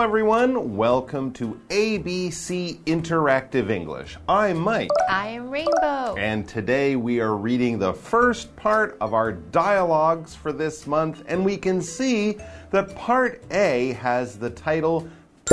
everyone. Welcome to ABC Interactive English. I'm Mike. I am Rainbow. And today we are reading the first part of our dialogues for this month, and we can see that part A has the title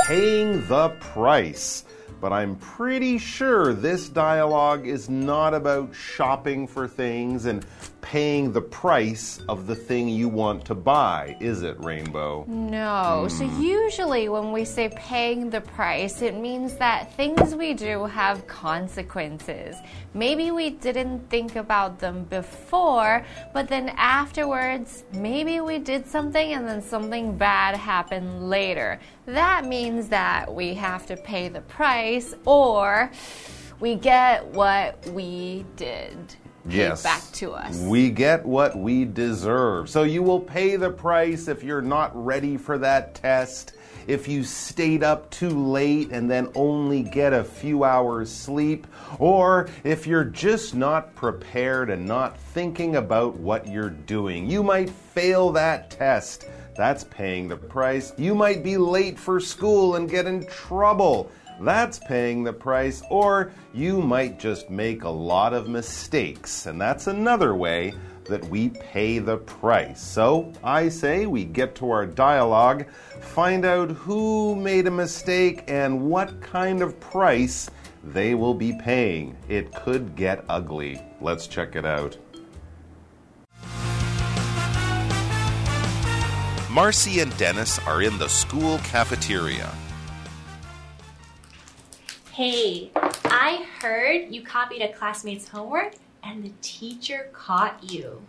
Paying the Price but I'm pretty sure this dialogue is not about shopping for things and paying the price of the thing you want to buy, is it, Rainbow? No. Mm. So, usually when we say paying the price, it means that things we do have consequences. Maybe we didn't think about them before, but then afterwards, maybe we did something and then something bad happened later. That means that we have to pay the price or we get what we did yes. back to us. We get what we deserve. So you will pay the price if you're not ready for that test, if you stayed up too late and then only get a few hours sleep, or if you're just not prepared and not thinking about what you're doing. You might fail that test. That's paying the price. You might be late for school and get in trouble. That's paying the price, or you might just make a lot of mistakes, and that's another way that we pay the price. So I say we get to our dialogue, find out who made a mistake and what kind of price they will be paying. It could get ugly. Let's check it out. Marcy and Dennis are in the school cafeteria. Hey, I heard you copied a classmate's homework and the teacher caught you.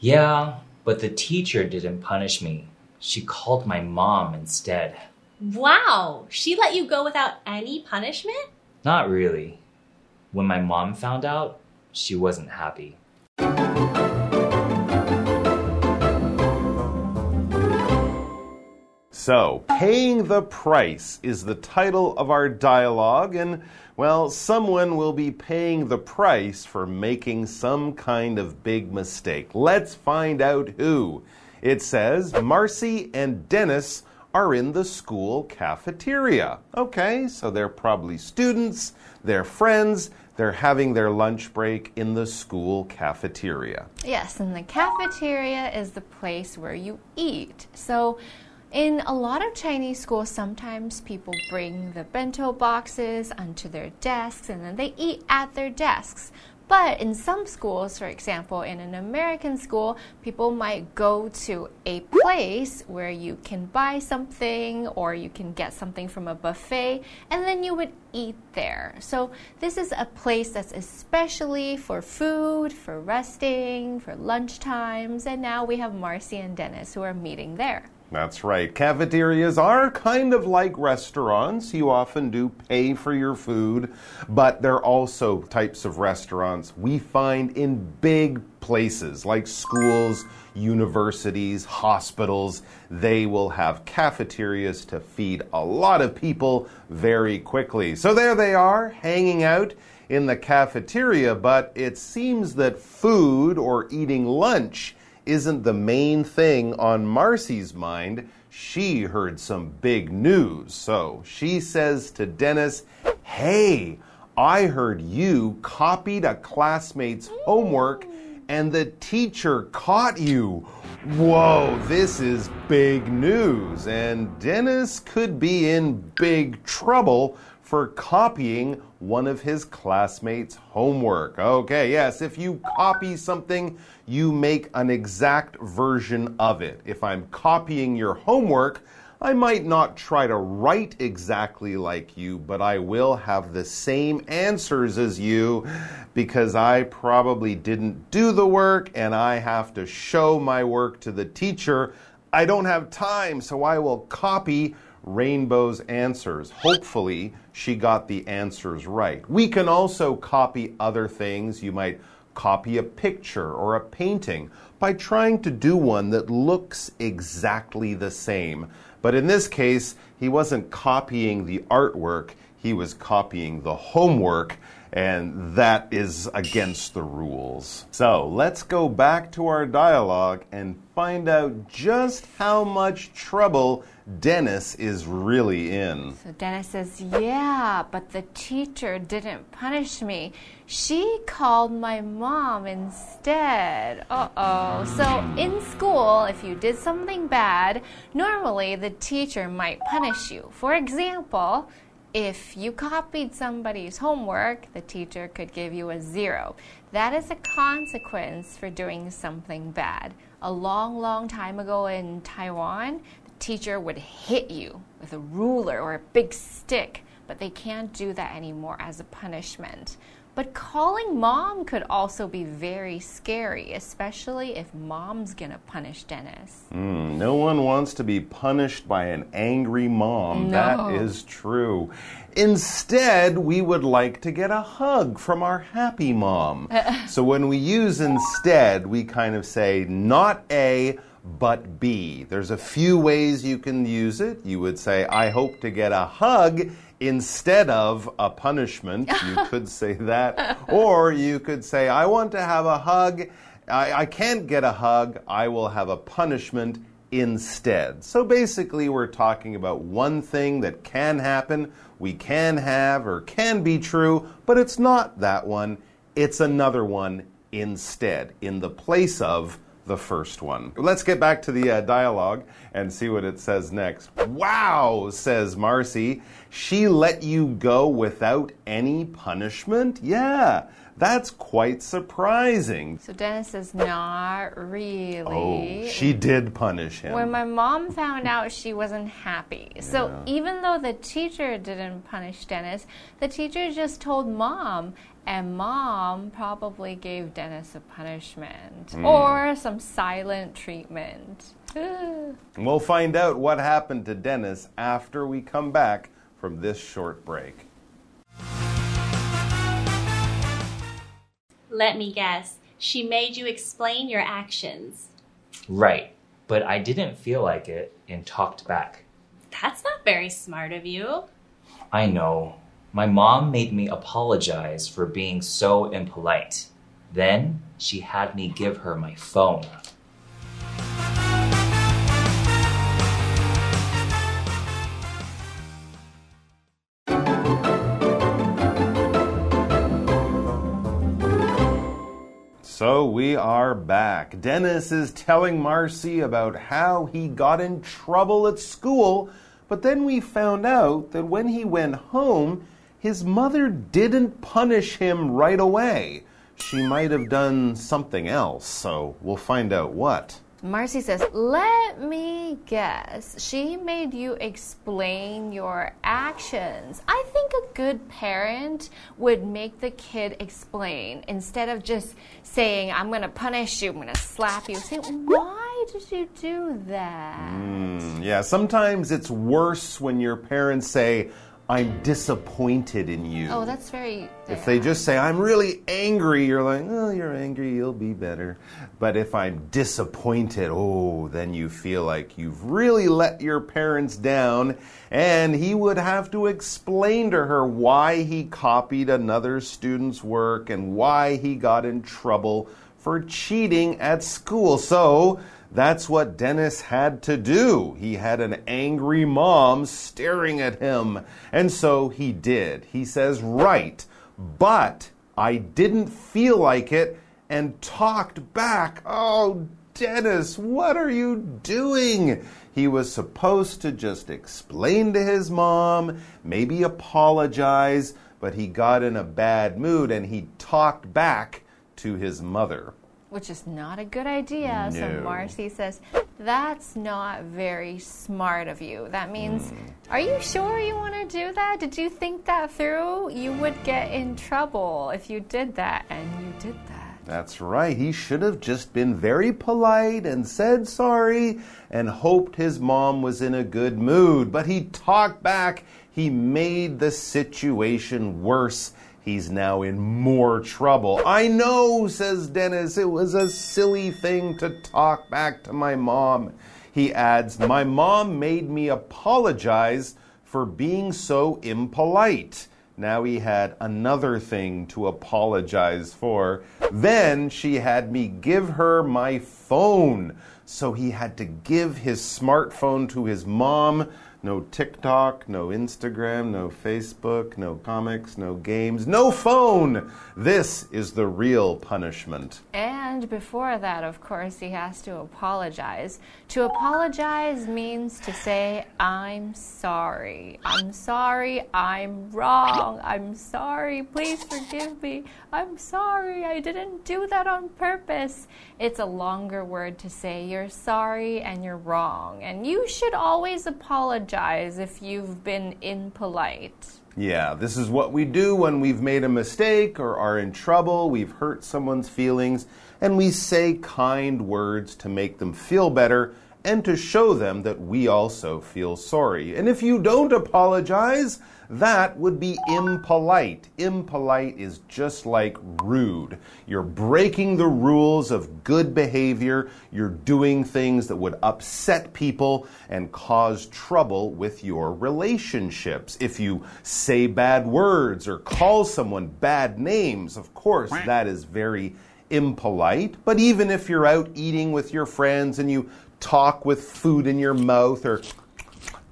Yeah, but the teacher didn't punish me. She called my mom instead. Wow, she let you go without any punishment? Not really. When my mom found out, she wasn't happy. So, Paying the Price is the title of our dialogue, and well, someone will be paying the price for making some kind of big mistake. Let's find out who. It says Marcy and Dennis are in the school cafeteria. Okay, so they're probably students, they're friends, they're having their lunch break in the school cafeteria. Yes, and the cafeteria is the place where you eat. So in a lot of Chinese schools, sometimes people bring the bento boxes onto their desks and then they eat at their desks. But in some schools, for example, in an American school, people might go to a place where you can buy something or you can get something from a buffet and then you would eat there. So, this is a place that's especially for food, for resting, for lunch times. And now we have Marcy and Dennis who are meeting there. That's right. Cafeterias are kind of like restaurants. You often do pay for your food, but they're also types of restaurants we find in big places like schools, universities, hospitals. They will have cafeterias to feed a lot of people very quickly. So there they are, hanging out in the cafeteria, but it seems that food or eating lunch isn't the main thing on Marcy's mind. She heard some big news. So she says to Dennis, Hey, I heard you copied a classmate's homework and the teacher caught you. Whoa, this is big news. And Dennis could be in big trouble for copying one of his classmates' homework. Okay, yes, if you copy something, you make an exact version of it. If I'm copying your homework, I might not try to write exactly like you, but I will have the same answers as you because I probably didn't do the work and I have to show my work to the teacher. I don't have time, so I will copy Rainbow's answers. Hopefully, she got the answers right. We can also copy other things. You might copy a picture or a painting by trying to do one that looks exactly the same. But in this case, he wasn't copying the artwork, he was copying the homework and that is against the rules. So let's go back to our dialogue and find out just how much trouble Dennis is really in. So Dennis says, Yeah, but the teacher didn't punish me. She called my mom instead. Uh oh. So in school, if you did something bad, normally the teacher might punish you. For example, if you copied somebody's homework, the teacher could give you a zero. That is a consequence for doing something bad. A long, long time ago in Taiwan, teacher would hit you with a ruler or a big stick, but they can't do that anymore as a punishment. But calling mom could also be very scary, especially if mom's gonna punish Dennis. Mm, no one wants to be punished by an angry mom. No. That is true. Instead, we would like to get a hug from our happy mom. so when we use instead, we kind of say not A, but B. There's a few ways you can use it. You would say, I hope to get a hug instead of a punishment. You could say that. Or you could say, I want to have a hug. I, I can't get a hug. I will have a punishment instead. So basically, we're talking about one thing that can happen, we can have, or can be true, but it's not that one. It's another one instead, in the place of the first one. Let's get back to the uh, dialogue and see what it says next. Wow, says Marcy. She let you go without any punishment? Yeah, that's quite surprising. So Dennis says, Not really. Oh, she did punish him. When my mom found out, she wasn't happy. So even though the teacher didn't punish Dennis, the teacher just told mom, and mom probably gave Dennis a punishment Hmm. or some silent treatment. We'll find out what happened to Dennis after we come back from this short break. Let me guess. She made you explain your actions. Right, but I didn't feel like it and talked back. That's not very smart of you. I know. My mom made me apologize for being so impolite. Then she had me give her my phone. So we are back. Dennis is telling Marcy about how he got in trouble at school, but then we found out that when he went home, his mother didn't punish him right away. She might have done something else, so we'll find out what. Marcy says, Let me guess. She made you explain your actions. I think a good parent would make the kid explain instead of just saying, I'm going to punish you, I'm going to slap you. Say, Why did you do that? Mm, yeah, sometimes it's worse when your parents say, I'm disappointed in you. Oh, that's very. If they just say, I'm really angry, you're like, oh, you're angry, you'll be better. But if I'm disappointed, oh, then you feel like you've really let your parents down. And he would have to explain to her why he copied another student's work and why he got in trouble for cheating at school. So, that's what Dennis had to do. He had an angry mom staring at him. And so he did. He says, Right, but I didn't feel like it and talked back. Oh, Dennis, what are you doing? He was supposed to just explain to his mom, maybe apologize, but he got in a bad mood and he talked back to his mother. Which is not a good idea. So No. Marcy says, That's not very smart of you. That means, hmm. Are you sure you want to do that? Did you think that through? You would get in trouble if you did that, and you did that. That's right. He should have just been very polite and said sorry and hoped his mom was in a good mood. But he talked back. He made the situation worse. He's now in more trouble. I know, says Dennis. It was a silly thing to talk back to my mom. He adds, My mom made me apologize for being so impolite. Now he had another thing to apologize for. Then she had me give her my phone. So he had to give his smartphone to his mom. No TikTok, no Instagram, no Facebook, no comics, no games, no phone. This is the real punishment. And before that, of course, he has to apologize. To apologize means to say, I'm sorry. I'm sorry. I'm wrong. I'm sorry. Please forgive me. I'm sorry. I didn't do that on purpose. It's a longer word to say you're sorry and you're wrong. And you should always apologize if you've been impolite. Yeah, this is what we do when we've made a mistake or are in trouble, we've hurt someone's feelings, and we say kind words to make them feel better and to show them that we also feel sorry. And if you don't apologize, that would be impolite. Impolite is just like rude. You're breaking the rules of good behavior. You're doing things that would upset people and cause trouble with your relationships. If you say bad words or call someone bad names, of course, that is very impolite. But even if you're out eating with your friends and you talk with food in your mouth or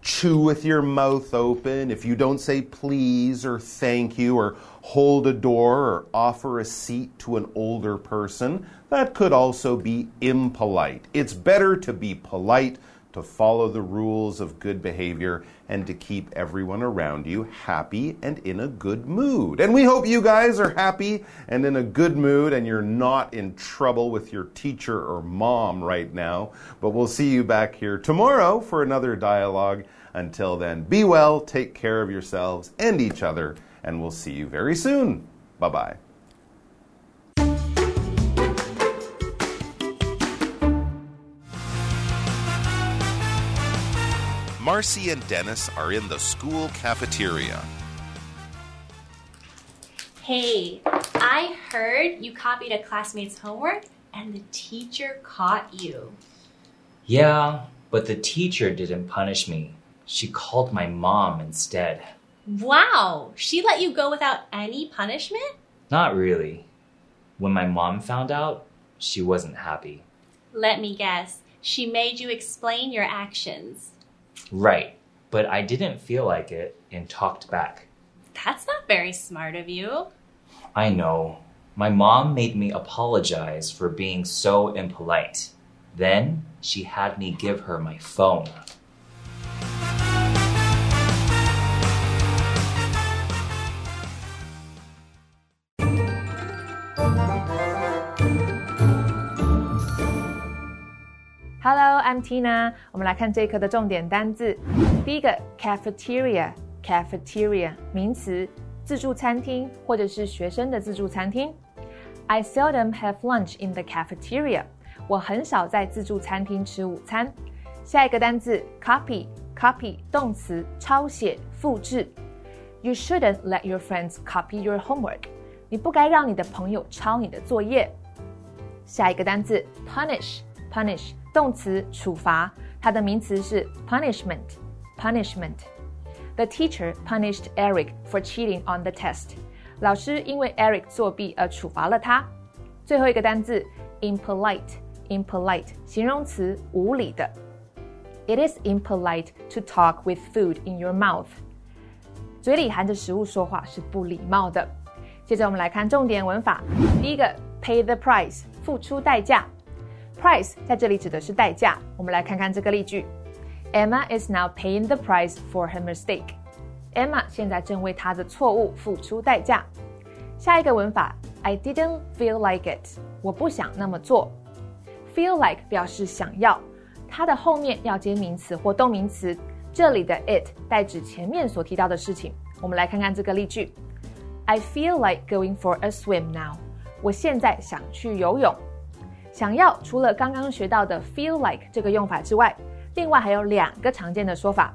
chew with your mouth open, if you don't say please or thank you or hold a door or offer a seat to an older person, that could also be impolite. It's better to be polite, to follow the rules of good behavior, and to keep everyone around you happy and in a good mood. And we hope you guys are happy and in a good mood and you're not in trouble with your teacher or mom right now. But we'll see you back here tomorrow for another dialogue. Until then, be well, take care of yourselves and each other, and we'll see you very soon. Bye bye. Marcy and Dennis are in the school cafeteria. Hey, I heard you copied a classmate's homework and the teacher caught you. Yeah, but the teacher didn't punish me. She called my mom instead. Wow, she let you go without any punishment? Not really. When my mom found out, she wasn't happy. Let me guess, she made you explain your actions. Right, but I didn't feel like it and talked back. That's not very smart of you. I know. My mom made me apologize for being so impolite. Then she had me give her my phone. Hello, I'm Tina。我们来看这一课的重点单字。第一个，cafeteria，cafeteria 名词，自助餐厅或者是学生的自助餐厅。I seldom have lunch in the cafeteria。我很少在自助餐厅吃午餐。下一个单字，copy，copy 动词，抄写、复制。You shouldn't let your friends copy your cafeteria. 动词处罚，它的名词是 punishment。punishment。The teacher punished Eric for cheating on the test。老师因为 Eric 作弊而处罚了他。最后一个单词 impolite。impolite 形容词无礼的。It is impolite to talk with food in your mouth。嘴里含着食物说话是不礼貌的。接着我们来看重点文法。第一个，pay the price. 付出代价。Price 在这里指的是代价。我们来看看这个例句：Emma is now paying the price for her mistake. Emma 现在正为她的错误付出代价。下一个文法：I didn't feel like it. 我不想那么做。Feel like 表示想要，它的后面要接名词或动名词。这里的 it 代指前面所提到的事情。我们来看看这个例句：I feel like going for a swim now. 我现在想去游泳。想要除了刚刚学到的 feel like 这个用法之外，另外还有两个常见的说法。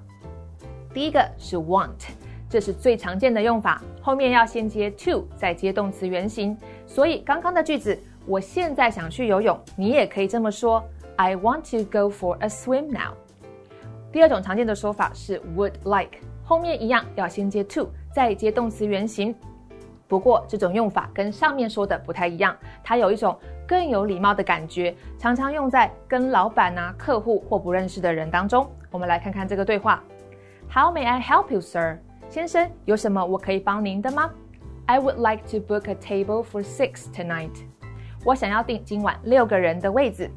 第一个是 want，这是最常见的用法，后面要先接 to，再接动词原形。所以刚刚的句子，我现在想去游泳，你也可以这么说：I want to go for a swim now。第二种常见的说法是 would like，后面一样要先接 to，再接动词原形。不过这种用法跟上面说的不太一样，它有一种更有礼貌的感觉，常常用在跟老板啊、客户或不认识的人当中。我们来看看这个对话：How may I help you, sir？先生，有什么我可以帮您的吗？I would like to book a table for six tonight。我想要订今晚六个人的位子。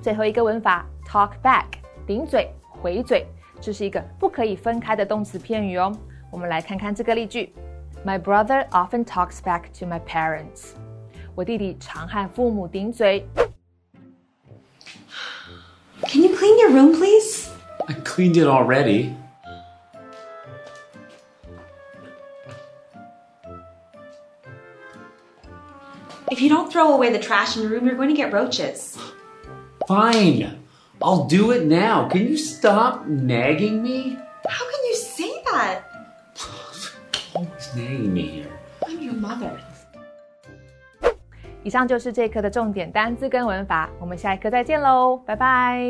最后一个文法，talk back，顶嘴、回嘴，这是一个不可以分开的动词片语哦。我们来看看这个例句。My brother often talks back to my parents. 我弟弟常和父母顶嘴。Can you clean your room, please? I cleaned it already. If you don't throw away the trash in your room, you're going to get roaches. Fine. I'll do it now. Can you stop nagging me? How can you say that? Always nagging me here. I'm your mother. 以上就是这一课的重点单字跟文法，我们下一课再见喽，拜拜。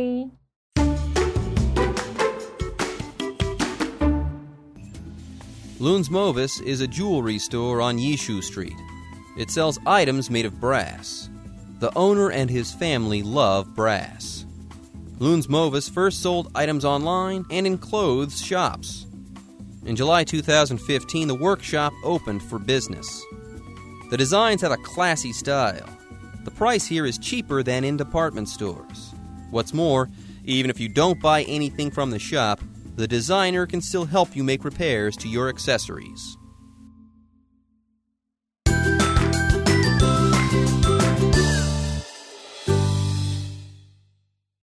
Loons Movis is a jewelry store on Yishu Street. It sells items made of brass. The owner and his family love brass. Loons Movis first sold items online and in clothes shops. In July 2015, the workshop opened for business. The designs have a classy style. The price here is cheaper than in department stores. What's more, even if you don't buy anything from the shop, the designer can still help you make repairs to your accessories.